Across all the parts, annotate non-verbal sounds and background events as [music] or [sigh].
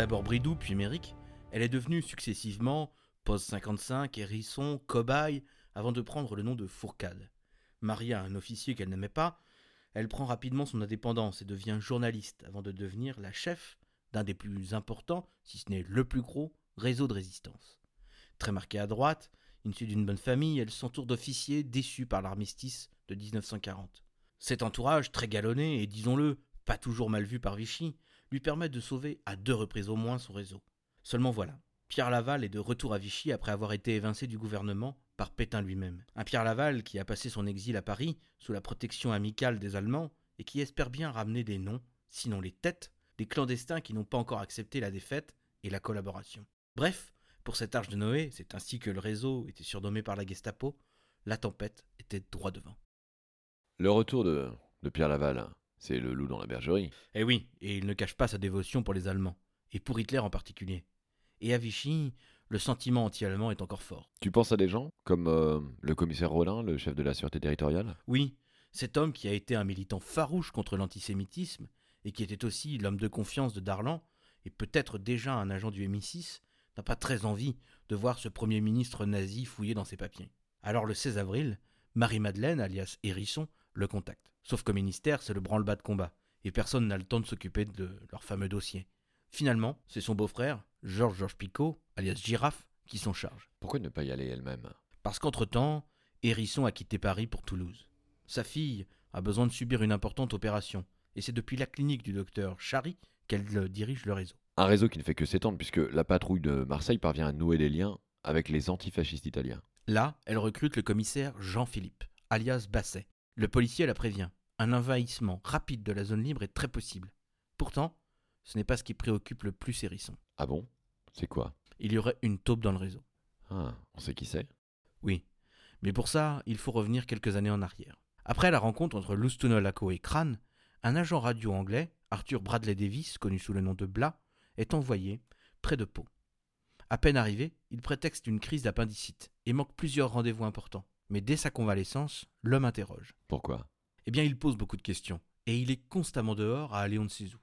D'abord Bridou, puis Méric, elle est devenue successivement Pose 55, Hérisson, Cobaye, avant de prendre le nom de Fourcade. Mariée à un officier qu'elle n'aimait pas, elle prend rapidement son indépendance et devient journaliste avant de devenir la chef d'un des plus importants, si ce n'est le plus gros, réseau de résistance. Très marquée à droite, issue d'une bonne famille, elle s'entoure d'officiers déçus par l'armistice de 1940. Cet entourage, très galonné et disons-le, pas toujours mal vu par Vichy, lui permet de sauver à deux reprises au moins son réseau. Seulement voilà, Pierre Laval est de retour à Vichy après avoir été évincé du gouvernement par Pétain lui-même. Un Pierre Laval qui a passé son exil à Paris sous la protection amicale des Allemands et qui espère bien ramener des noms, sinon les têtes, des clandestins qui n'ont pas encore accepté la défaite et la collaboration. Bref, pour cette arche de Noé, c'est ainsi que le réseau était surnommé par la Gestapo, la tempête était droit devant. Le retour de, de Pierre Laval, c'est le loup dans la bergerie. Eh oui, et il ne cache pas sa dévotion pour les Allemands, et pour Hitler en particulier. Et à Vichy, le sentiment anti-allemand est encore fort. Tu penses à des gens comme euh, le commissaire Rollin, le chef de la sûreté territoriale? Oui, cet homme qui a été un militant farouche contre l'antisémitisme, et qui était aussi l'homme de confiance de Darlan, et peut-être déjà un agent du MI6, n'a pas très envie de voir ce Premier ministre nazi fouiller dans ses papiers. Alors le 16 avril, Marie-Madeleine, alias Hérisson, le contacte. Sauf qu'au ministère, c'est le branle-bas de combat, et personne n'a le temps de s'occuper de leur fameux dossier. Finalement, c'est son beau-frère, Georges Georges Picot, alias Girafe, qui s'en charge. Pourquoi ne pas y aller elle-même? Parce qu'entre-temps, Hérisson a quitté Paris pour Toulouse. Sa fille a besoin de subir une importante opération, et c'est depuis la clinique du docteur Chary qu'elle dirige le réseau. Un réseau qui ne fait que s'étendre puisque la patrouille de Marseille parvient à nouer des liens avec les antifascistes italiens. Là, elle recrute le commissaire Jean-Philippe, alias Basset. Le policier la prévient. Un envahissement rapide de la zone libre est très possible. Pourtant, ce n'est pas ce qui préoccupe le plus Hérisson. Ah bon? C'est quoi? Il y aurait une taupe dans le réseau. Ah, on sait qui c'est? Oui. Mais pour ça, il faut revenir quelques années en arrière. Après la rencontre entre Lustunolaco et Crane, un agent radio anglais, Arthur Bradley Davis, connu sous le nom de Blas, est envoyé près de Pau. À peine arrivé, il prétexte une crise d'appendicite et manque plusieurs rendez-vous importants. Mais dès sa convalescence, l'homme interroge. Pourquoi? Eh bien, il pose beaucoup de questions, et il est constamment dehors à aller on ne sait où.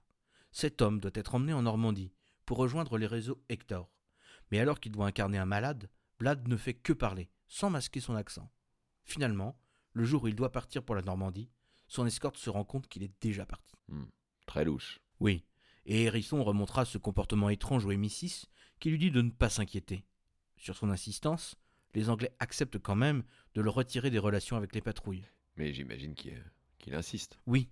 Cet homme doit être emmené en Normandie pour rejoindre les réseaux Hector. Mais alors qu'il doit incarner un malade, Blad ne fait que parler, sans masquer son accent. Finalement, le jour où il doit partir pour la Normandie, son escorte se rend compte qu'il est déjà parti. Hmm, Très louche. Oui, et Hérisson remontera ce comportement étrange au MI6 qui lui dit de ne pas s'inquiéter. Sur son insistance, les Anglais acceptent quand même de le retirer des relations avec les patrouilles. Mais j'imagine qu'il qu'il insiste. Oui,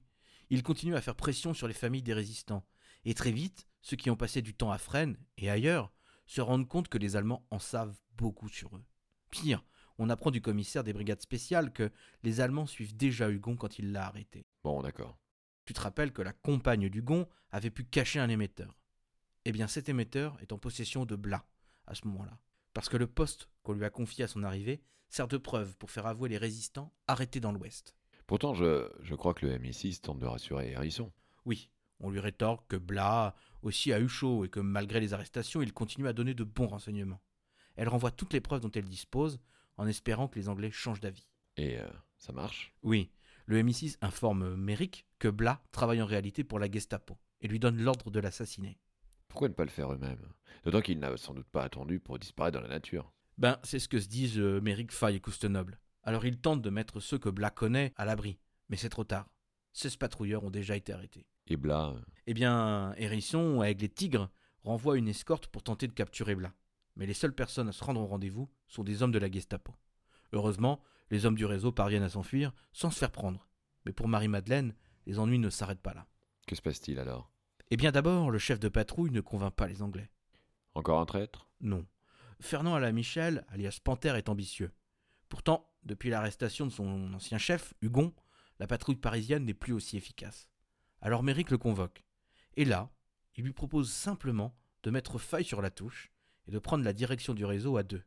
il continue à faire pression sur les familles des résistants. Et très vite, ceux qui ont passé du temps à Fresnes et ailleurs se rendent compte que les Allemands en savent beaucoup sur eux. Pire, on apprend du commissaire des brigades spéciales que les Allemands suivent déjà Hugon quand il l'a arrêté. Bon, d'accord. Tu te rappelles que la compagne d'Hugon avait pu cacher un émetteur. Eh bien, cet émetteur est en possession de Blas à ce moment-là. Parce que le poste qu'on lui a confié à son arrivée sert de preuve pour faire avouer les résistants arrêtés dans l'Ouest. Pourtant, je, je crois que le MI6 tente de rassurer Hérisson. Oui, on lui rétorque que Blas aussi a eu chaud et que malgré les arrestations, il continue à donner de bons renseignements. Elle renvoie toutes les preuves dont elle dispose en espérant que les Anglais changent d'avis. Et euh, ça marche? Oui, le MI6 informe Merrick que Blas travaille en réalité pour la Gestapo et lui donne l'ordre de l'assassiner. Pourquoi ne pas le faire eux-mêmes? D'autant qu'il n'a sans doute pas attendu pour disparaître dans la nature. Ben, c'est ce que se disent euh, Merrick, Fay et Coustenoble. Alors ils tentent de mettre ceux que Blas connaît à l'abri, mais c'est trop tard. 16 patrouilleurs ont déjà été arrêtés. Et Blas euh, Eh bien, Hérisson, avec les tigres, renvoie une escorte pour tenter de capturer Blas. Mais les seules personnes à se rendre au rendez-vous sont des hommes de la Gestapo. Heureusement, les hommes du réseau parviennent à s'enfuir sans se faire prendre. Mais pour Marie-Madeleine, les ennuis ne s'arrêtent pas là. Que se passe-t-il alors? Eh bien d'abord, le chef de patrouille ne convainc pas les Anglais. Encore un traître? Non. Fernand la Michel, alias Panthère, est ambitieux. Pourtant, depuis l'arrestation de son ancien chef, Hugon, la patrouille parisienne n'est plus aussi efficace. Alors Méric le convoque. Et là, il lui propose simplement de mettre faille sur la touche et de prendre la direction du réseau à deux.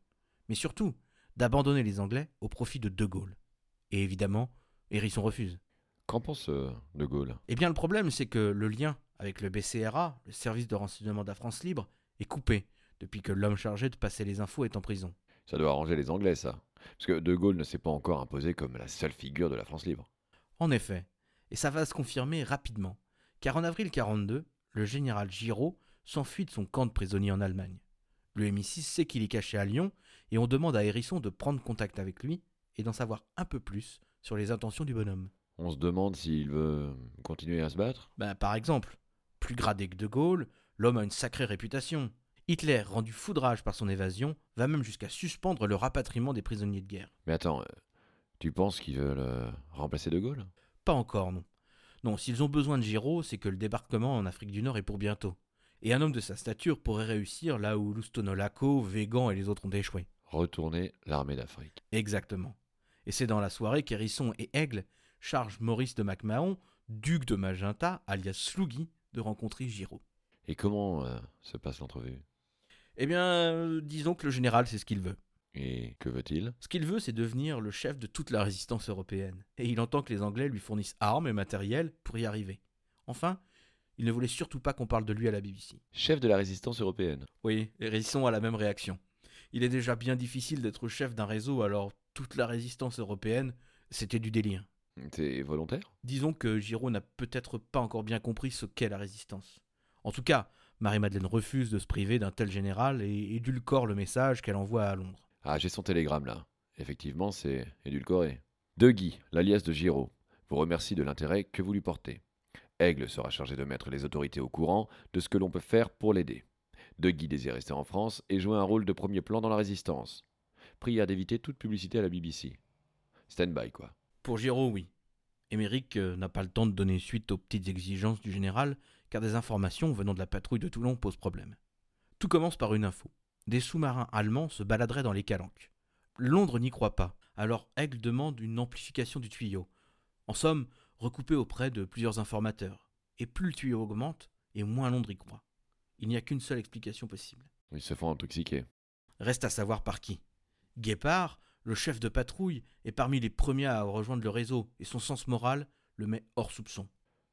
Mais surtout, d'abandonner les Anglais au profit de De Gaulle. Et évidemment, Hérisson refuse. Qu'en pense euh, De Gaulle? Eh bien, le problème, c'est que le lien avec le BCRA, le service de renseignement de la France libre, est coupé depuis que l'homme chargé de passer les infos est en prison. Ça doit arranger les Anglais, ça. Parce que De Gaulle ne s'est pas encore imposé comme la seule figure de la France libre. En effet, et ça va se confirmer rapidement, car en avril 42, le général Giraud s'enfuit de son camp de prisonniers en Allemagne. Le MI6 sait qu'il est caché à Lyon et on demande à Hérisson de prendre contact avec lui et d'en savoir un peu plus sur les intentions du bonhomme. On se demande s'il veut continuer à se battre? Ben, par exemple, plus gradé que De Gaulle, l'homme a une sacrée réputation. Hitler, rendu fou de rage par son évasion, va même jusqu'à suspendre le rapatriement des prisonniers de guerre. Mais attends, euh, tu penses qu'ils veulent euh, remplacer De Gaulle? Pas encore, non. Non, s'ils ont besoin de Giraud, c'est que le débarquement en Afrique du Nord est pour bientôt. Et un homme de sa stature pourrait réussir là où Lustonolaco, Végan et les autres ont échoué. Retourner l'armée d'Afrique. Exactement. Et c'est dans la soirée qu'Hérisson et Aigle chargent Maurice de MacMahon, duc de Magenta, alias Slougui, de rencontrer Giraud. Et comment euh, se passe l'entrevue? Eh bien, euh, disons que le général sait ce qu'il veut. Et que veut-il? Ce qu'il veut, c'est devenir le chef de toute la résistance européenne. Et il entend que les Anglais lui fournissent armes et matériel pour y arriver. Enfin, il ne voulait surtout pas qu'on parle de lui à la BBC. Chef de la résistance européenne. Oui, Hérisson a la même réaction. Il est déjà bien difficile d'être chef d'un réseau, alors toute la résistance européenne, c'était du délire. C'est volontaire Disons que Giraud n'a peut-être pas encore bien compris ce qu'est la résistance. En tout cas, Marie-Madeleine refuse de se priver d'un tel général et édulcore le message qu'elle envoie à Londres. Ah, j'ai son télégramme là. Effectivement, c'est édulcoré. De Guy, l'alias de Giraud, vous remercie de l'intérêt que vous lui portez. Aigle sera chargé de mettre les autorités au courant de ce que l'on peut faire pour l'aider. De Guy désire rester en France et jouer un rôle de premier plan dans la résistance. Prière d'éviter toute publicité à la BBC. Stand-by, quoi. Pour Giraud, oui. Émeric euh, n'a pas le temps de donner suite aux petites exigences du général, car des informations venant de la patrouille de Toulon posent problème. Tout commence par une info. Des sous-marins allemands se baladeraient dans les calanques. Londres n'y croit pas, alors Aigle demande une amplification du tuyau. En somme, recoupé auprès de plusieurs informateurs. Et plus le tuyau augmente, et moins Londres y croit. Il n'y a qu'une seule explication possible. Ils se font intoxiquer. Reste à savoir par qui. Guépard, le chef de patrouille, est parmi les premiers à rejoindre le réseau, et son sens moral le met hors soupçon.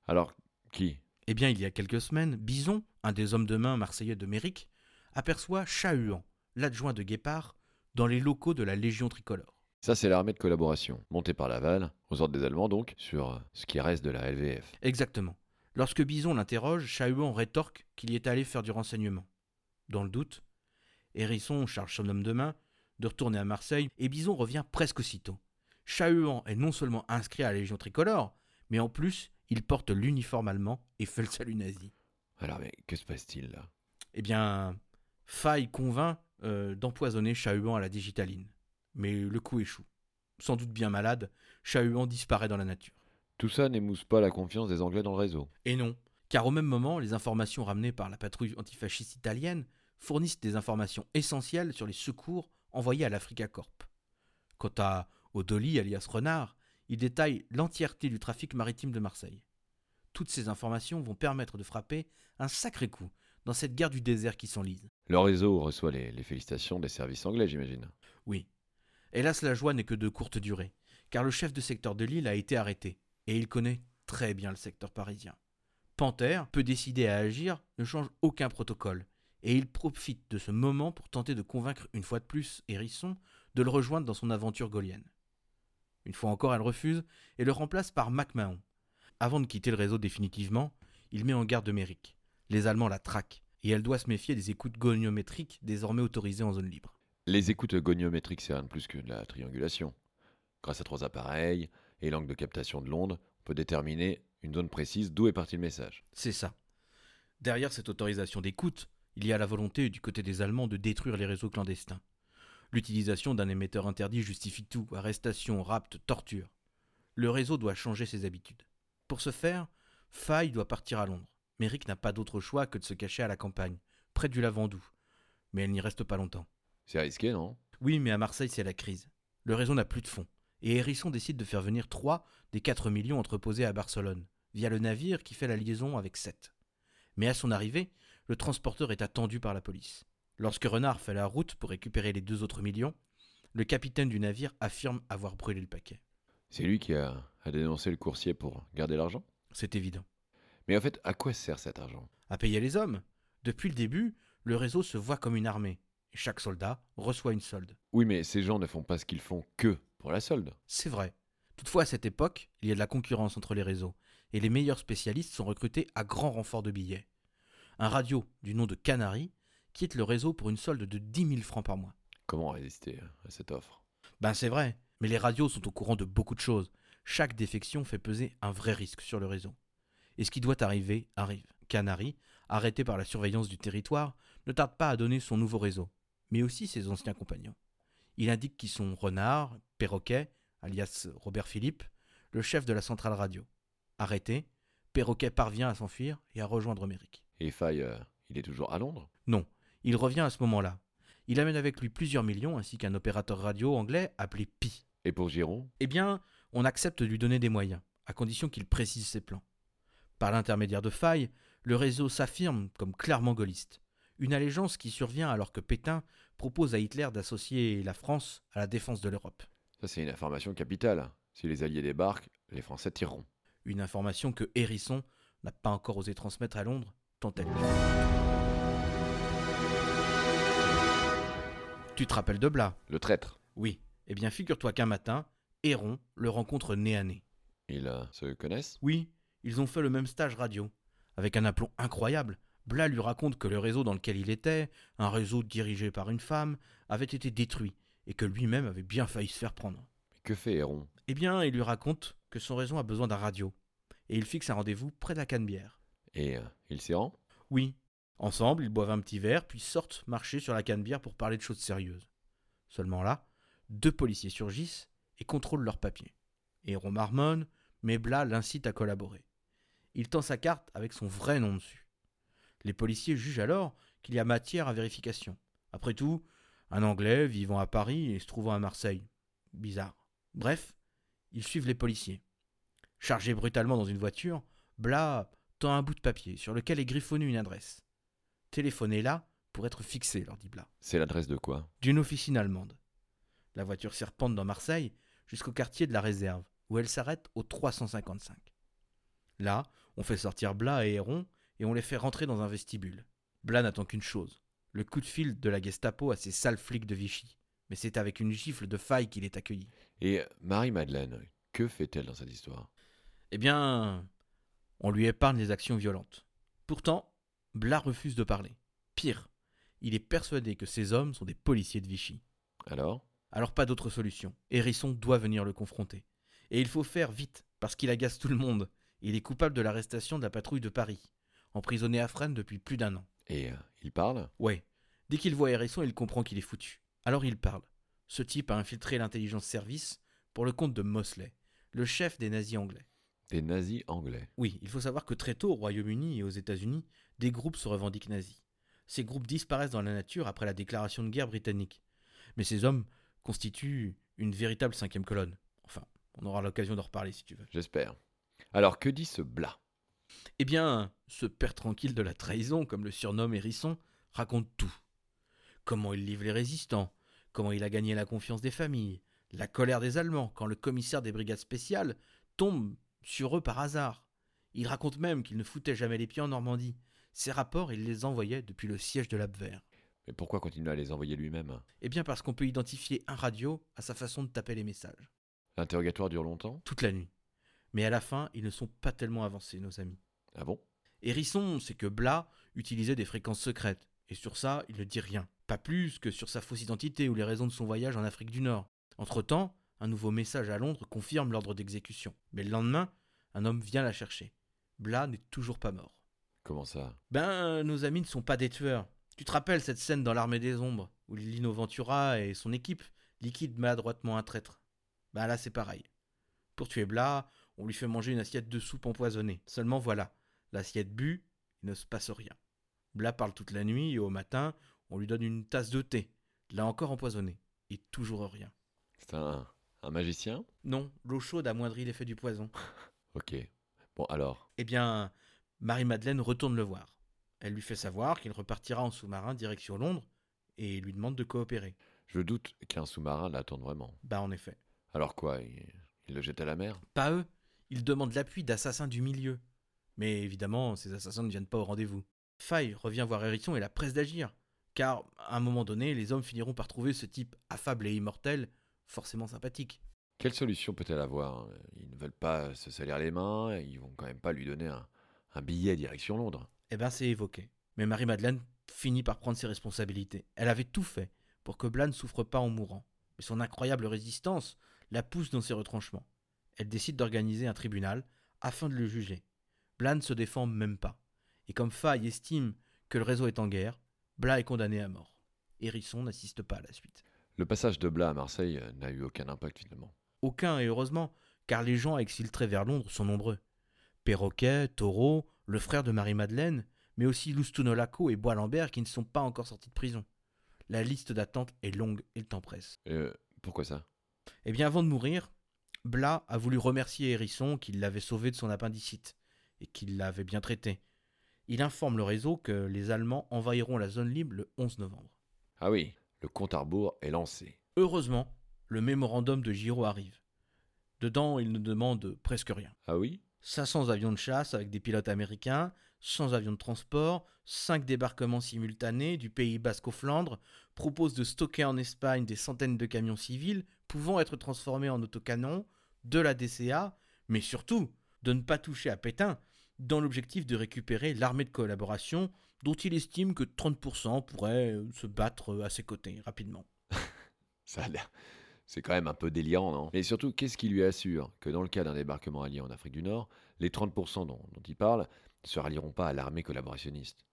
Alors, qui? Eh bien, il y a quelques semaines, Bison, un des hommes de main marseillais de Méric, aperçoit Chahuan, l'adjoint de Guépard, dans les locaux de la Légion tricolore. Ça, c'est l'armée de collaboration, montée par Laval, aux ordres des Allemands donc, sur euh, ce qui reste de la LVF. Exactement. Lorsque Bison l'interroge, Chahuan rétorque qu'il y est allé faire du renseignement. Dans le doute, Hérisson charge son homme de main de retourner à Marseille et Bison revient presque aussitôt. Chahuan est non seulement inscrit à la Légion tricolore, mais en plus, il porte l'uniforme allemand et fait le salut nazi. Alors, mais que se passe-t-il là? Eh bien, Faille convainc euh, d'empoisonner Chahuan à la digitaline. Mais le coup échoue. Sans doute bien malade, Chahuan disparaît dans la nature. Tout ça n'émousse pas la confiance des Anglais dans le réseau. Et non, car au même moment, les informations ramenées par la patrouille antifasciste italienne fournissent des informations essentielles sur les secours envoyés à l'Africa Corp. Quant à Odoli, alias Renard, il détaille l'entièreté du trafic maritime de Marseille. Toutes ces informations vont permettre de frapper un sacré coup dans cette guerre du désert qui s'enlise. Le réseau reçoit les, les félicitations des services anglais, j'imagine. Oui. Hélas, la joie n'est que de courte durée, car le chef de secteur de l'île a été arrêté, et il connaît très bien le secteur parisien. Panthère, peu décidé à agir, ne change aucun protocole, et il profite de ce moment pour tenter de convaincre une fois de plus Hérisson de le rejoindre dans son aventure gaulienne. Une fois encore, elle refuse et le remplace par MacMahon. Avant de quitter le réseau définitivement, il met en garde Méric. Les Allemands la traquent, et elle doit se méfier des écoutes goniométriques désormais autorisées en zone libre. Les écoutes goniométriques, c'est rien de plus que de la triangulation. Grâce à trois appareils et l'angle de captation de l'onde, on peut déterminer une zone précise d'où est parti le message. C'est ça. Derrière cette autorisation d'écoute, il y a la volonté du côté des Allemands de détruire les réseaux clandestins. L'utilisation d'un émetteur interdit justifie tout, arrestation, rapt, torture. Le réseau doit changer ses habitudes. Pour ce faire, Faye doit partir à Londres. Méric n'a pas d'autre choix que de se cacher à la campagne, près du Lavandou. Mais elle n'y reste pas longtemps. C'est risqué, non? Oui, mais à Marseille, c'est la crise. Le réseau n'a plus de fonds. Et Hérisson décide de faire venir 3 des 4 millions entreposés à Barcelone, via le navire qui fait la liaison avec 7. Mais à son arrivée, le transporteur est attendu par la police. Lorsque Renard fait la route pour récupérer les deux autres millions, le capitaine du navire affirme avoir brûlé le paquet. C'est lui qui a, a dénoncé le coursier pour garder l'argent? C'est évident. Mais en fait, à quoi sert cet argent? À payer les hommes. Depuis le début, le réseau se voit comme une armée. Et chaque soldat reçoit une solde. Oui, mais ces gens ne font pas ce qu'ils font que pour la solde. C'est vrai. Toutefois, à cette époque, il y a de la concurrence entre les réseaux, et les meilleurs spécialistes sont recrutés à grand renfort de billets. Un radio du nom de Canary quitte le réseau pour une solde de 10 000 francs par mois. Comment résister à cette offre? Ben c'est vrai, mais les radios sont au courant de beaucoup de choses. Chaque défection fait peser un vrai risque sur le réseau. Et ce qui doit arriver, arrive. Canary, arrêté par la surveillance du territoire, ne tarde pas à donner son nouveau réseau, mais aussi ses anciens compagnons. Il indique qu'ils sont Renard, Perroquet, alias Robert Philippe, le chef de la centrale radio. Arrêté, Perroquet parvient à s'enfuir et à rejoindre Méric. Et Faye, euh, il est toujours à Londres? Non, il revient à ce moment-là. Il amène avec lui plusieurs millions ainsi qu'un opérateur radio anglais appelé Pi. Et pour Giron? Eh bien, on accepte de lui donner des moyens, à condition qu'il précise ses plans. Par l'intermédiaire de Faye, le réseau s'affirme comme clairement gaulliste. Une allégeance qui survient alors que Pétain propose à Hitler d'associer la France à la défense de l'Europe. Ça, c'est une information capitale. Si les Alliés débarquent, les Français tireront. Une information que Hérisson n'a pas encore osé transmettre à Londres, Tu te rappelles de Blas? Le traître, Oui. Eh bien, figure-toi qu'un matin, Héron le rencontre nez à nez. ils euh, se connaissent? Oui, ils ont fait le même stage radio. Avec un aplomb incroyable, Blas lui raconte que le réseau dans lequel il était, un réseau dirigé par une femme, avait été détruit et que lui-même avait bien failli se faire prendre. Mais que fait Héron? Eh bien, il lui raconte que son réseau a besoin d'un radio. Et il fixe un rendez-vous près de la Canebière. Et euh, il s'y rend Oui. Ensemble, ils boivent un petit verre, puis sortent marcher sur la Canebière pour parler de choses sérieuses. Seulement là, deux policiers surgissent et contrôlent leurs papiers. Héron marmonne, mais Blas l'incite à collaborer. Il tend sa carte avec son vrai nom dessus. Les policiers jugent alors qu'il y a matière à vérification. Après tout, un Anglais vivant à Paris et se trouvant à Marseille. Bizarre. Bref, ils suivent les policiers. Chargé brutalement dans une voiture, Blas un bout de papier sur lequel est griffonnée une adresse. Téléphonez là pour être fixé, leur dit Blas. C'est l'adresse de quoi? D'une officine allemande. La voiture serpente dans Marseille jusqu'au quartier de la Réserve, où elle s'arrête au 355. Là, on fait sortir Blas et Héron et on les fait rentrer dans un vestibule. Blas n'attend qu'une chose le coup de fil de la Gestapo à ces sales flics de Vichy. Mais c'est avec une gifle de faille qu'il est accueilli. Et euh, Marie-Madeleine, que fait-elle dans cette histoire? Eh bien, on lui épargne les actions violentes. Pourtant, Blas refuse de parler. Pire, il est persuadé que ces hommes sont des policiers de Vichy. Alors? Alors pas d'autre solution. Hérisson doit venir le confronter. Et il faut faire vite, parce qu'il agace tout le monde. Il est coupable de l'arrestation de la patrouille de Paris, emprisonné à Fresnes depuis plus d'un an. Et euh, il parle? Ouais. Dès qu'il voit Hérisson, il comprend qu'il est foutu. Alors il parle. Ce type a infiltré l'intelligence service pour le compte de Mosley, le chef des nazis anglais. Des nazis anglais. Oui, il faut savoir que très tôt au Royaume-Uni et aux États-Unis, des groupes se revendiquent nazis. Ces groupes disparaissent dans la nature après la déclaration de guerre britannique. Mais ces hommes constituent une véritable cinquième colonne. Enfin, on aura l'occasion d'en reparler si tu veux. J'espère. Alors que dit ce Blas? Eh bien, ce père tranquille de la trahison, comme le surnomme Hérisson, raconte tout. Comment il livre les résistants, comment il a gagné la confiance des familles, la colère des Allemands quand le commissaire des brigades spéciales tombe sur eux par hasard. Il raconte même qu'il ne foutait jamais les pieds en Normandie. Ces rapports, il les envoyait depuis le siège de l'Abwehr. Mais pourquoi continuer à les envoyer lui-même? Eh bien parce qu'on peut identifier un radio à sa façon de taper les messages. L'interrogatoire dure longtemps? Toute la nuit. Mais à la fin, ils ne sont pas tellement avancés, nos amis. Ah bon? Hérisson, c'est que Blas utilisait des fréquences secrètes, et sur ça, il ne dit rien. Pas plus que sur sa fausse identité ou les raisons de son voyage en Afrique du Nord. Entre-temps, un nouveau message à Londres confirme l'ordre d'exécution. Mais le lendemain, un homme vient la chercher. Blas n'est toujours pas mort. Comment ça? Ben, nos amis ne sont pas des tueurs. Tu te rappelles cette scène dans l'armée des ombres, où Lino Ventura et son équipe liquident maladroitement un traître? Ben là, c'est pareil. Pour tuer Blas, on lui fait manger une assiette de soupe empoisonnée. Seulement voilà, l'assiette bue, il ne se passe rien. Blas parle toute la nuit et au matin, on lui donne une tasse de thé, là encore empoisonnée, et toujours rien. C'est un, magicien? Non, l'eau chaude amoindrit l'effet du poison. [laughs] Ok. Bon alors, Eh bien, Marie-Madeleine retourne le voir. Elle lui fait savoir qu'il repartira en sous-marin direction Londres et lui demande de coopérer. je doute qu'un sous-marin l'attende vraiment. Bah en effet. Alors quoi il, il le jette à la mer? Pas eux. Ils demandent l'appui d'assassins du milieu. Mais évidemment, ces assassins ne viennent pas au rendez-vous. Faye revient voir Hérisson et la presse d'agir. Car, à un moment donné, les hommes finiront par trouver ce type affable et immortel forcément sympathique. Quelle solution peut-elle avoir Ils ne veulent pas se salir les mains, et ils vont quand même pas lui donner un, un billet direction Londres. Eh ben c'est évoqué. Mais Marie-Madeleine finit par prendre ses responsabilités. Elle avait tout fait pour que Blas ne souffre pas en mourant. Mais son incroyable résistance la pousse dans ses retranchements. Elle décide d'organiser un tribunal afin de le juger. Blas ne se défend même pas. Et comme Faye estime que le réseau est en guerre, Blas est condamné à mort. Hérisson n'assiste pas à la suite. Le passage de Blas à Marseille euh, n'a eu aucun impact finalement. Aucun, et heureusement, car les gens à exfiltrer vers Londres sont nombreux. Perroquet, Taureau, le frère de Marie-Madeleine, mais aussi Loustunolaco et Bois-Lambert qui ne sont pas encore sortis de prison. La liste d'attente est longue et le temps presse. Euh, pourquoi ça? Eh bien, avant de mourir, Blas a voulu remercier Hérisson qui l'avait sauvé de son appendicite et qu'il l'avait bien traité. Il informe le réseau que les Allemands envahiront la zone libre le 11 novembre. Ah oui, le compte à rebours est lancé. Heureusement, le mémorandum de Giraud arrive. Dedans, il ne demande presque rien. Ah oui? 500 avions de chasse avec des pilotes américains, 100 avions de transport, 5 débarquements simultanés du Pays Basque aux Flandres, propose de stocker en Espagne des centaines de camions civils pouvant être transformés en autocanons, de la DCA, mais surtout de ne pas toucher à Pétain, dans l'objectif de récupérer l'armée de collaboration dont il estime que 30% pourraient se battre à ses côtés rapidement. [laughs] Ça a l'air. C'est quand même un peu délirant, non? Et surtout, qu'est-ce qui lui assure que dans le cas d'un débarquement allié en Afrique du Nord, les 30% dont, dont il parle ne se rallieront pas à l'armée collaborationniste?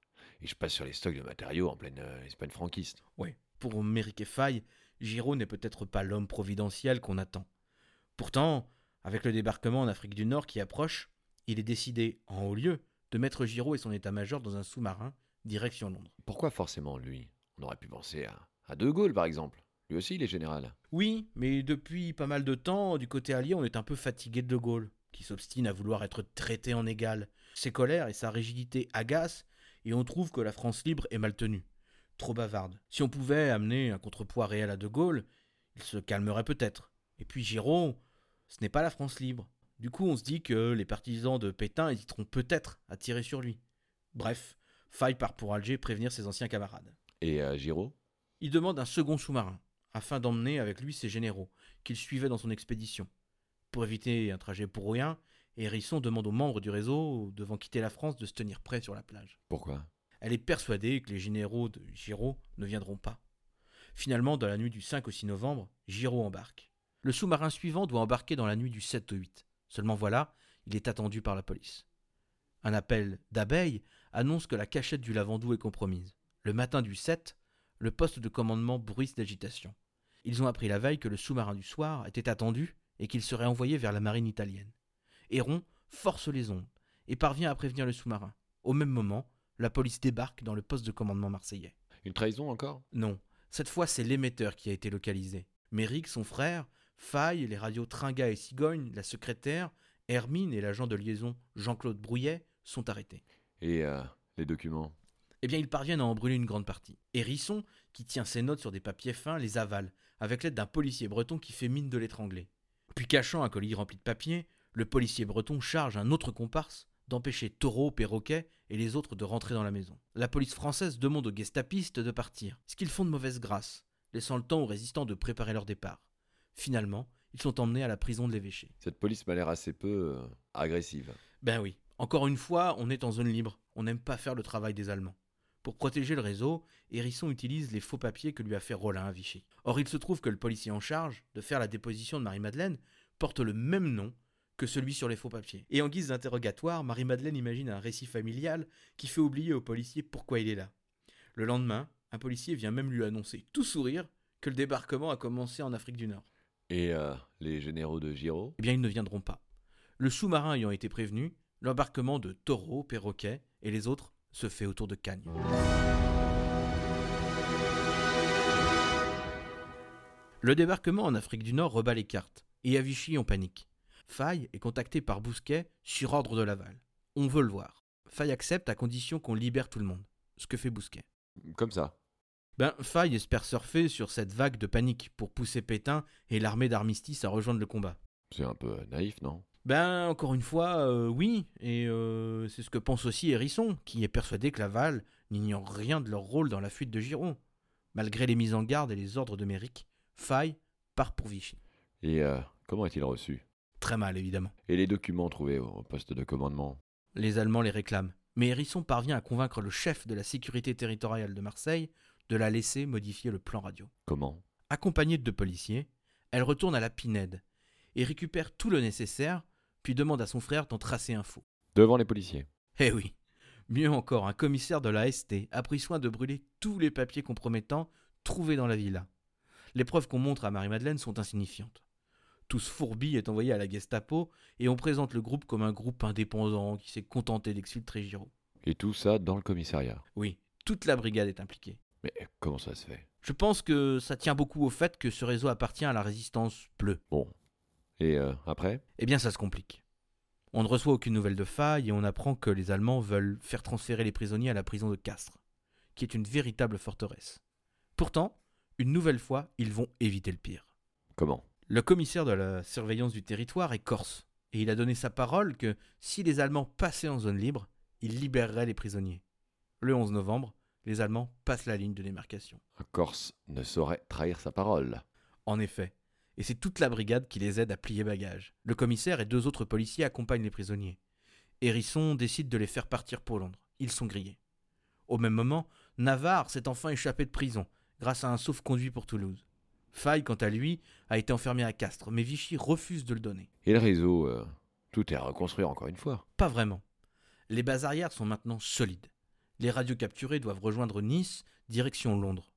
Et je passe sur les stocks de matériaux en pleine euh, Espagne franquiste. Oui, pour Méric Faye, Giraud n'est peut-être pas l'homme providentiel qu'on attend. Pourtant, avec le débarquement en Afrique du Nord qui approche, il est décidé, en haut lieu, de mettre Giraud et son état-major dans un sous-marin, direction Londres. Pourquoi forcément lui? On aurait pu penser à, à De Gaulle, par exemple. Lui aussi, il est général. Oui, mais depuis pas mal de temps, du côté allié, on est un peu fatigué de De Gaulle, qui s'obstine à vouloir être traité en égal. Ses colères et sa rigidité agacent, et on trouve que la France libre est mal tenue. Trop bavarde. Si on pouvait amener un contrepoids réel à De Gaulle, il se calmerait peut-être. Et puis Giraud, ce n'est pas la France libre. Du coup, on se dit que les partisans de Pétain hésiteront peut-être à tirer sur lui. Bref, Faille part pour Alger prévenir ses anciens camarades. Et euh, Giraud? Il demande un second sous-marin, afin d'emmener avec lui ses généraux, qu'il suivait dans son expédition. Pour éviter un trajet pour rien, Hérisson demande aux membres du réseau, devant quitter la France, de se tenir prêts sur la plage. Pourquoi? Elle est persuadée que les généraux de Giraud ne viendront pas. Finalement, dans la nuit du 5 au 6 novembre, Giraud embarque. Le sous-marin suivant doit embarquer dans la nuit du 7 au 8. Seulement voilà, il est attendu par la police. Un appel d'abeilles annonce que la cachette du Lavandou est compromise. Le matin du 7, le poste de commandement bruisse d'agitation. Ils ont appris la veille que le sous-marin du soir était attendu et qu'il serait envoyé vers la marine italienne. Héron force les ondes et parvient à prévenir le sous-marin. Au même moment, la police débarque dans le poste de commandement marseillais. Une trahison encore? Non, cette fois c'est l'émetteur qui a été localisé. Méric, son frère, Faille, les radios Tringa et Cigogne, la secrétaire, Hermine et l'agent de liaison Jean-Claude Brouillet sont arrêtés. Et euh, les documents? Eh bien, ils parviennent à en brûler une grande partie. Hérisson, qui tient ses notes sur des papiers fins, les avale, avec l'aide d'un policier breton qui fait mine de l'étrangler. Puis, cachant un colis rempli de papiers, le policier breton charge un autre comparse d'empêcher Taureau, Perroquet et les autres de rentrer dans la maison. La police française demande aux gestapistes de partir, ce qu'ils font de mauvaise grâce, laissant le temps aux résistants de préparer leur départ. Finalement, ils sont emmenés à la prison de l'évêché. Cette police m'a l'air assez peu euh, agressive. Ben oui, encore une fois, on est en zone libre, on n'aime pas faire le travail des Allemands. Pour protéger le réseau, Hérisson utilise les faux papiers que lui a fait Rollin à Vichy. Or, il se trouve que le policier en charge de faire la déposition de Marie-Madeleine porte le même nom que celui sur les faux papiers. Et en guise d'interrogatoire, Marie-Madeleine imagine un récit familial qui fait oublier au policier pourquoi il est là. Le lendemain, un policier vient même lui annoncer, tout sourire, que le débarquement a commencé en Afrique du Nord. Et euh, les généraux de Giraud? Eh bien, ils ne viendront pas. Le sous-marin ayant été prévenu, l'embarquement de Taureau, Perroquet et les autres se fait autour de Cagnes. Le débarquement en Afrique du Nord rebat les cartes, et à Vichy on panique. Faye est contacté par Bousquet sur ordre de Laval. On veut le voir. Faye accepte à condition qu'on libère tout le monde. Ce que fait Bousquet. Comme ça. Ben, Faye espère surfer sur cette vague de panique pour pousser Pétain et l'armée d'armistice à rejoindre le combat. C'est un peu naïf, non? Ben, encore une fois, euh, oui, et euh, c'est ce que pense aussi Hérisson, qui est persuadé que Laval n'ignore rien de leur rôle dans la fuite de Giron. Malgré les mises en garde et les ordres de Méric, Faye part pour Vichy. Et euh, comment est-il reçu? Très mal, évidemment. Et les documents trouvés au poste de commandement? Les Allemands les réclament. Mais Hérisson parvient à convaincre le chef de la sécurité territoriale de Marseille de la laisser modifier le plan radio. Comment? Accompagnée de deux policiers, elle retourne à la Pinède et récupère tout le nécessaire, puis demande à son frère d'en tracer un faux. Devant les policiers. Eh oui Mieux encore, un commissaire de la ST a pris soin de brûler tous les papiers compromettants trouvés dans la villa. Les preuves qu'on montre à Marie-Madeleine sont insignifiantes. Tous Fourbi est envoyé à la Gestapo et on présente le groupe comme un groupe indépendant qui s'est contenté d'exfiltrer Giraud. Et tout ça dans le commissariat. Oui, toute la brigade est impliquée. Mais comment ça se fait? Je pense que ça tient beaucoup au fait que ce réseau appartient à la résistance bleue. Bon. Et euh, après? Eh bien, ça se complique. On ne reçoit aucune nouvelle de faille et on apprend que les Allemands veulent faire transférer les prisonniers à la prison de Castres, qui est une véritable forteresse. Pourtant, une nouvelle fois, ils vont éviter le pire. Comment? Le commissaire de la surveillance du territoire est corse, et il a donné sa parole que si les Allemands passaient en zone libre, il libérerait les prisonniers. Le 11 novembre, les Allemands passent la ligne de démarcation. Un Corse ne saurait trahir sa parole. En effet, et c'est toute la brigade qui les aide à plier bagages. Le commissaire et deux autres policiers accompagnent les prisonniers. Hérisson décide de les faire partir pour Londres. Ils sont grillés. Au même moment, Navarre s'est enfin échappé de prison, grâce à un sauf-conduit pour Toulouse. Faye, quant à lui, a été enfermé à Castres, mais Vichy refuse de le donner. Et le réseau, euh, tout est à reconstruire encore une fois. Pas vraiment. Les bases arrières sont maintenant solides. Les radios capturées doivent rejoindre Nice, direction Londres.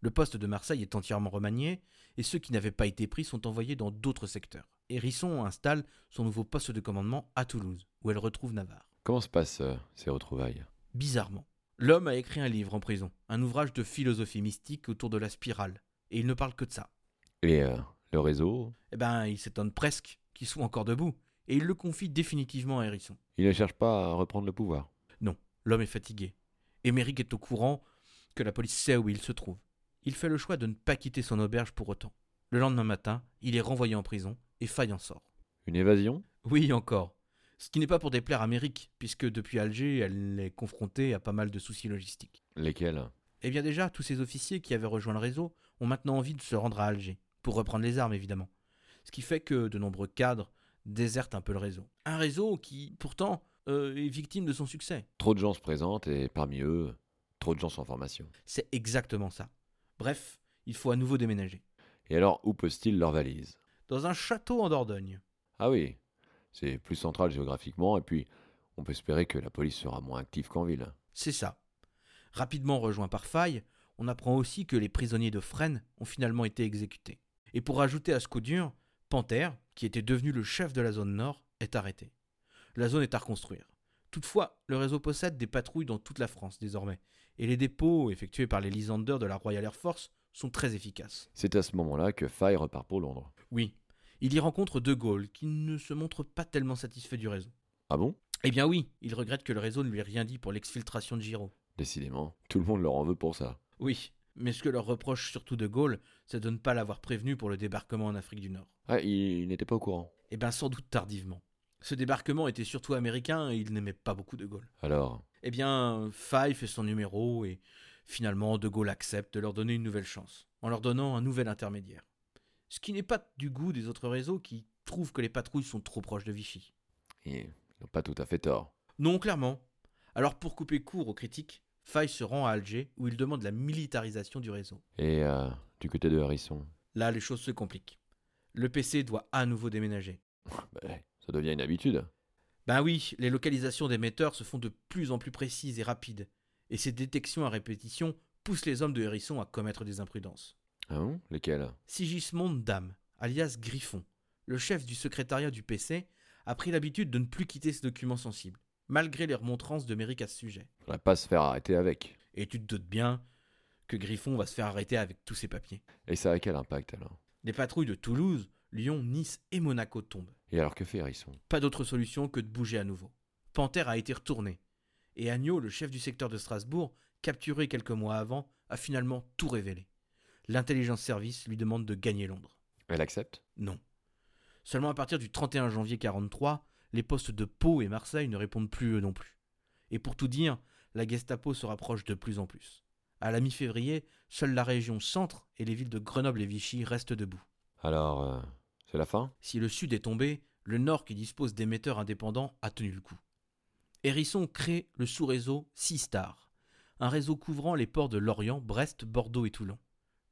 Le poste de Marseille est entièrement remanié, et ceux qui n'avaient pas été pris sont envoyés dans d'autres secteurs. Hérisson installe son nouveau poste de commandement à Toulouse, où elle retrouve Navarre. Comment se passent euh, ces retrouvailles? Bizarrement, l'homme a écrit un livre en prison, un ouvrage de philosophie mystique autour de la spirale, et il ne parle que de ça. Et euh, le réseau? Eh ben, il s'étonne presque qu'il soit encore debout, et il le confie définitivement à Hérisson. Il ne cherche pas à reprendre le pouvoir? Non, l'homme est fatigué. Émeric est au courant que la police sait où il se trouve. Il fait le choix de ne pas quitter son auberge pour autant. Le lendemain matin, il est renvoyé en prison et Faye en sort. Une évasion? Oui, encore. Ce qui n'est pas pour déplaire à Méric, puisque depuis Alger, elle est confrontée à pas mal de soucis logistiques. Lesquels? Eh bien déjà, tous ces officiers qui avaient rejoint le réseau ont maintenant envie de se rendre à Alger, pour reprendre les armes évidemment. Ce qui fait que de nombreux cadres désertent un peu le réseau. Un réseau qui, pourtant, euh, est victime de son succès. Trop de gens se présentent et parmi eux, trop de gens sont en formation. C'est exactement ça. Bref, il faut à nouveau déménager. Et alors, où posent-ils leurs valises? Dans un château en Dordogne. Ah oui, c'est plus central géographiquement et puis on peut espérer que la police sera moins active qu'en ville. C'est ça. Rapidement rejoint par Faille, on apprend aussi que les prisonniers de Fresnes ont finalement été exécutés. Et pour ajouter à ce coup dur, Panthère, qui était devenu le chef de la zone nord, est arrêté. La zone est à reconstruire. Toutefois, le réseau possède des patrouilles dans toute la France désormais, et les dépôts effectués par les Lysander de la Royal Air Force sont très efficaces. C'est à ce moment-là que Faye repart pour Londres. Oui, il y rencontre De Gaulle, qui ne se montre pas tellement satisfait du réseau. Ah bon? Eh bien oui, il regrette que le réseau ne lui ait rien dit pour l'exfiltration de Giraud. Décidément, tout le monde leur en veut pour ça. Oui, mais ce que leur reproche surtout De Gaulle, c'est de ne pas l'avoir prévenu pour le débarquement en Afrique du Nord. Ah, il n'était pas au courant. Eh bien sans doute tardivement. Ce débarquement était surtout américain et il n'aimait pas beaucoup De Gaulle. Alors, Eh bien, Faye fait son numéro et finalement De Gaulle accepte de leur donner une nouvelle chance, en leur donnant un nouvel intermédiaire. Ce qui n'est pas du goût des autres réseaux qui trouvent que les patrouilles sont trop proches de Vichy. ils n'ont pas tout à fait tort. Non, clairement. Alors pour couper court aux critiques, Faye se rend à Alger où il demande la militarisation du réseau. Et euh, du côté de Harrison, Là, les choses se compliquent. Le PC doit à nouveau déménager. [laughs] bah, ça devient une habitude. Ben oui, les localisations d'émetteurs se font de plus en plus précises et rapides, et ces détections à répétition poussent les hommes de Hérisson à commettre des imprudences. Ah bon? Lesquels Sigismond Dame, alias Griffon, le chef du secrétariat du PC, a pris l'habitude de ne plus quitter ces documents sensibles, malgré les remontrances de Méric à ce sujet. Faudrait pas se faire arrêter avec. Et tu te doutes bien que Griffon va se faire arrêter avec tous ses papiers. Et ça a quel impact alors? Les patrouilles de Toulouse, Lyon, Nice et Monaco tombent. Et alors que fait Harrison Pas d'autre solution que de bouger à nouveau. Panthère a été retourné. Et Agneau, le chef du secteur de Strasbourg, capturé quelques mois avant, a finalement tout révélé. L'intelligence service lui demande de gagner Londres. Elle accepte? Non. Seulement à partir du 31 janvier 43, les postes de Pau et Marseille ne répondent plus eux non plus. Et pour tout dire, la Gestapo se rapproche de plus en plus. À la mi-février, seule la région centre et les villes de Grenoble et Vichy restent debout. Alors, euh, c'est la fin? Si le sud est tombé, le nord qui dispose d'émetteurs indépendants a tenu le coup. Hérisson crée le sous-réseau Star, un réseau couvrant les ports de Lorient, Brest, Bordeaux et Toulon.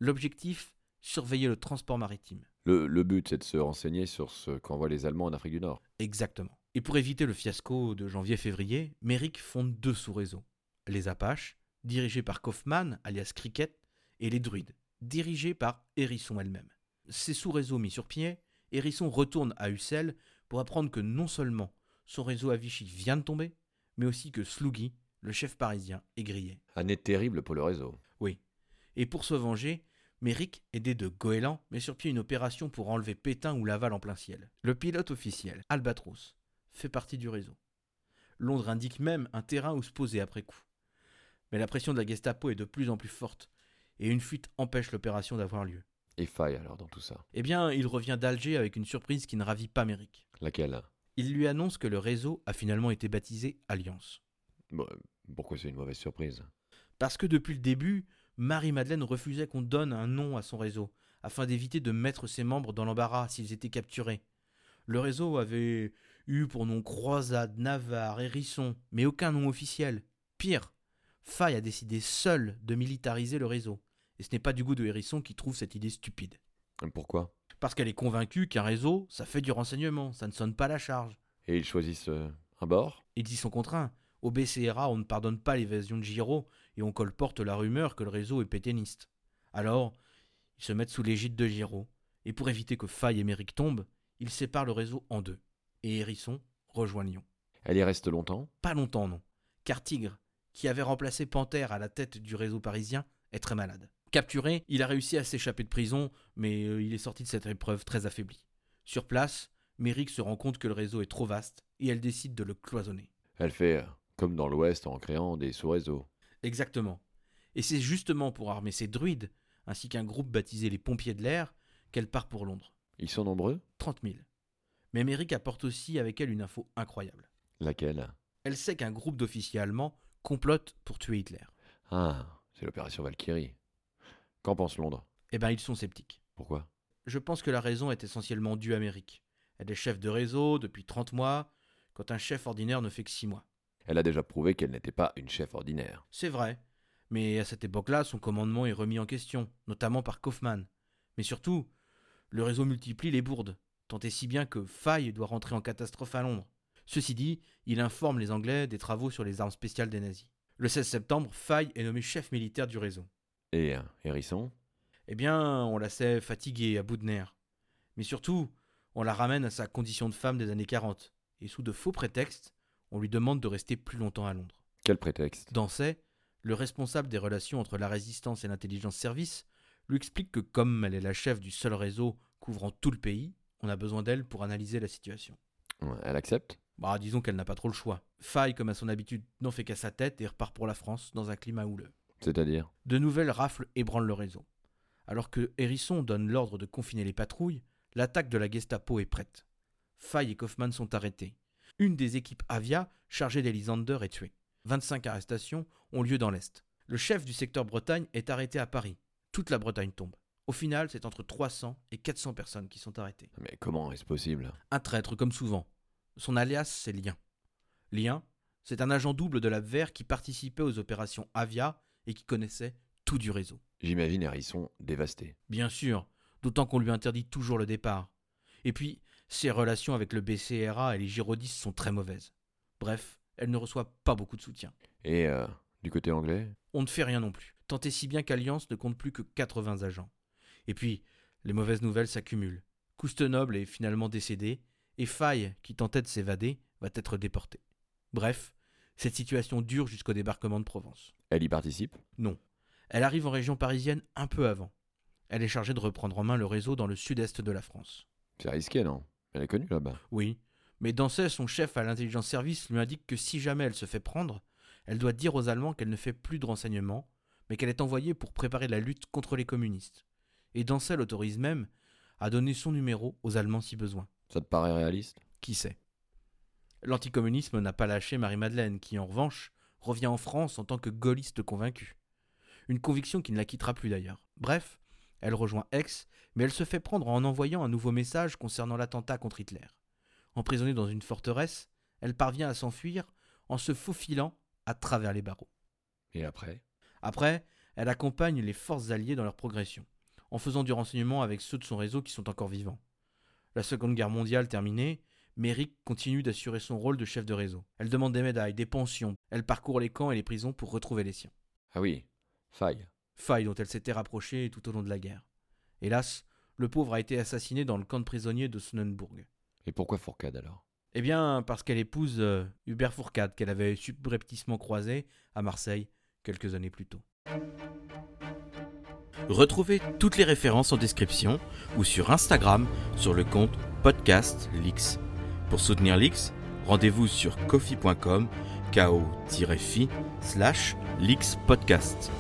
L'objectif? Surveiller le transport maritime. Le, le but, c'est de se renseigner sur ce qu'envoient les Allemands en Afrique du Nord. Exactement. Et pour éviter le fiasco de janvier-février, Merrick fonde deux sous-réseaux. Les Apaches, dirigés par Kaufman, alias Cricket, et les Druides, dirigés par Hérisson elle-même. Ces sous-réseaux mis sur pied, Hérisson retourne à Ussel pour apprendre que non seulement son réseau à Vichy vient de tomber, mais aussi que Sluggy, le chef parisien, est grillé. Année terrible pour le réseau. Oui. Et pour se venger, Méric, aidé de Goéland, met sur pied une opération pour enlever Pétain ou Laval en plein ciel. Le pilote officiel, Albatros, fait partie du réseau. Londres indique même un terrain où se poser après coup. Mais la pression de la Gestapo est de plus en plus forte, et une fuite empêche l'opération d'avoir lieu. Et faille alors dans tout ça. Eh bien, il revient d'Alger avec une surprise qui ne ravit pas Méric. Laquelle? Il lui annonce que le réseau a finalement été baptisé Alliance. Bon, Pourquoi c'est une mauvaise surprise? Parce que depuis le début, Marie-Madeleine refusait qu'on donne un nom à son réseau, afin d'éviter de mettre ses membres dans l'embarras s'ils étaient capturés. Le réseau avait eu pour nom Croisade, Navarre, Hérisson, mais aucun nom officiel. Pire, Faye a décidé seul de militariser le réseau. Et ce n'est pas du goût de Hérisson qui trouve cette idée stupide. Pourquoi? Parce qu'elle est convaincue qu'un réseau, ça fait du renseignement, ça ne sonne pas la charge. Et ils choisissent euh, un bord? Ils y sont contraints. Au BCRA, on ne pardonne pas l'évasion de Giraud et on colporte la rumeur que le réseau est pétainiste. Alors, ils se mettent sous l'égide de Giraud. Et pour éviter que Faye et Méric tombent, ils séparent le réseau en deux. Et Hérisson rejoint Lyon. Elle y reste longtemps? Pas longtemps, non. Car Tigre, qui avait remplacé Panthère à la tête du réseau parisien, est très malade. Capturé, il a réussi à s'échapper de prison, mais euh, il est sorti de cette épreuve très affaibli. Sur place, Méric se rend compte que le réseau est trop vaste et elle décide de le cloisonner. Elle fait euh, comme dans l'Ouest en créant des sous-réseaux. Exactement. Et c'est justement pour armer ses druides, ainsi qu'un groupe baptisé les Pompiers de l'air, qu'elle part pour Londres. Ils sont nombreux? 30 000. Mais Méric apporte aussi avec elle une info incroyable. Laquelle? Elle sait qu'un groupe d'officiers allemands complote pour tuer Hitler. Ah, c'est l'opération Valkyrie. Qu'en pense Londres? Eh ben, ils sont sceptiques. Pourquoi? Je pense que la raison est essentiellement due à Méric. Elle est chef de réseau depuis 30 mois, quand un chef ordinaire ne fait que 6 mois. Elle a déjà prouvé qu'elle n'était pas une chef ordinaire. C'est vrai. Mais à cette époque-là, son commandement est remis en question, notamment par Kaufmann. Mais surtout, le réseau multiplie les bourdes, tant et si bien que Faye doit rentrer en catastrophe à Londres. Ceci dit, il informe les Anglais des travaux sur les armes spéciales des nazis. Le 16 septembre, Faye est nommé chef militaire du réseau. Et euh, Hérisson Eh bien, on la sait fatiguée, à bout de nerfs. Mais surtout, on la ramène à sa condition de femme des années 40. Et sous de faux prétextes, on lui demande de rester plus longtemps à Londres. Quel prétexte? Dancet, le responsable des relations entre la résistance et l'intelligence service, lui explique que comme elle est la chef du seul réseau couvrant tout le pays, on a besoin d'elle pour analyser la situation. Elle accepte? Bah, disons qu'elle n'a pas trop le choix. Faille, comme à son habitude, n'en fait qu'à sa tête et repart pour la France dans un climat houleux. C'est-à-dire De nouvelles rafles ébranlent le réseau. Alors que Hérisson donne l'ordre de confiner les patrouilles, l'attaque de la Gestapo est prête. Faye et Kaufmann sont arrêtés. Une des équipes Avia, chargée d'Elisander, est tuée. 25 arrestations ont lieu dans l'Est. Le chef du secteur Bretagne est arrêté à Paris. Toute la Bretagne tombe. Au final, c'est entre 300 et 400 personnes qui sont arrêtées. Mais comment est-ce possible? Un traître, comme souvent. Son alias, c'est Lien. Lien, c'est un agent double de l'Abwehr qui participait aux opérations Avia et qui connaissait tout du réseau. J'imagine Hérisson dévasté. Bien sûr, d'autant qu'on lui interdit toujours le départ. Et puis, ses relations avec le BCRA et les girodistes sont très mauvaises. Bref, elle ne reçoit pas beaucoup de soutien. Et euh, du côté anglais? On ne fait rien non plus, tant et si bien qu'Alliance ne compte plus que 80 agents. Et puis, les mauvaises nouvelles s'accumulent. Coustenoble est finalement décédé, et Faye, qui tentait de s'évader, va être déporté. Bref, cette situation dure jusqu'au débarquement de Provence. Elle y participe Non. Elle arrive en région parisienne un peu avant. Elle est chargée de reprendre en main le réseau dans le sud-est de la France. C'est risqué, non? Elle est connue là-bas. Oui, mais Dancet, son chef à l'intelligence service, lui indique que si jamais elle se fait prendre, elle doit dire aux Allemands qu'elle ne fait plus de renseignements, mais qu'elle est envoyée pour préparer la lutte contre les communistes. Et Dancet l'autorise même à donner son numéro aux Allemands si besoin. Ça te paraît réaliste? Qui sait? L'anticommunisme n'a pas lâché Marie-Madeleine, qui en revanche revient en France en tant que gaulliste convaincue. Une conviction qui ne la quittera plus d'ailleurs. Bref, elle rejoint Aix, mais elle se fait prendre en envoyant un nouveau message concernant l'attentat contre Hitler. Emprisonnée dans une forteresse, elle parvient à s'enfuir en se faufilant à travers les barreaux. Et après? Après, elle accompagne les forces alliées dans leur progression, en faisant du renseignement avec ceux de son réseau qui sont encore vivants. La Seconde Guerre mondiale terminée, Merrick continue d'assurer son rôle de chef de réseau. Elle demande des médailles, des pensions, elle parcourt les camps et les prisons pour retrouver les siens. Ah oui, faille. Faille dont elle s'était rapprochée tout au long de la guerre. Hélas, le pauvre a été assassiné dans le camp de prisonniers de Sonnenburg. Et pourquoi Fourcade alors? Eh bien, parce qu'elle épouse euh, Hubert Fourcade, qu'elle avait subrepticement croisé à Marseille quelques années plus tôt. Retrouvez toutes les références en description ou sur Instagram sur le compte podcast Lix. Pour soutenir Lix, rendez-vous sur kofi.com ko-fi slash Lix Podcast.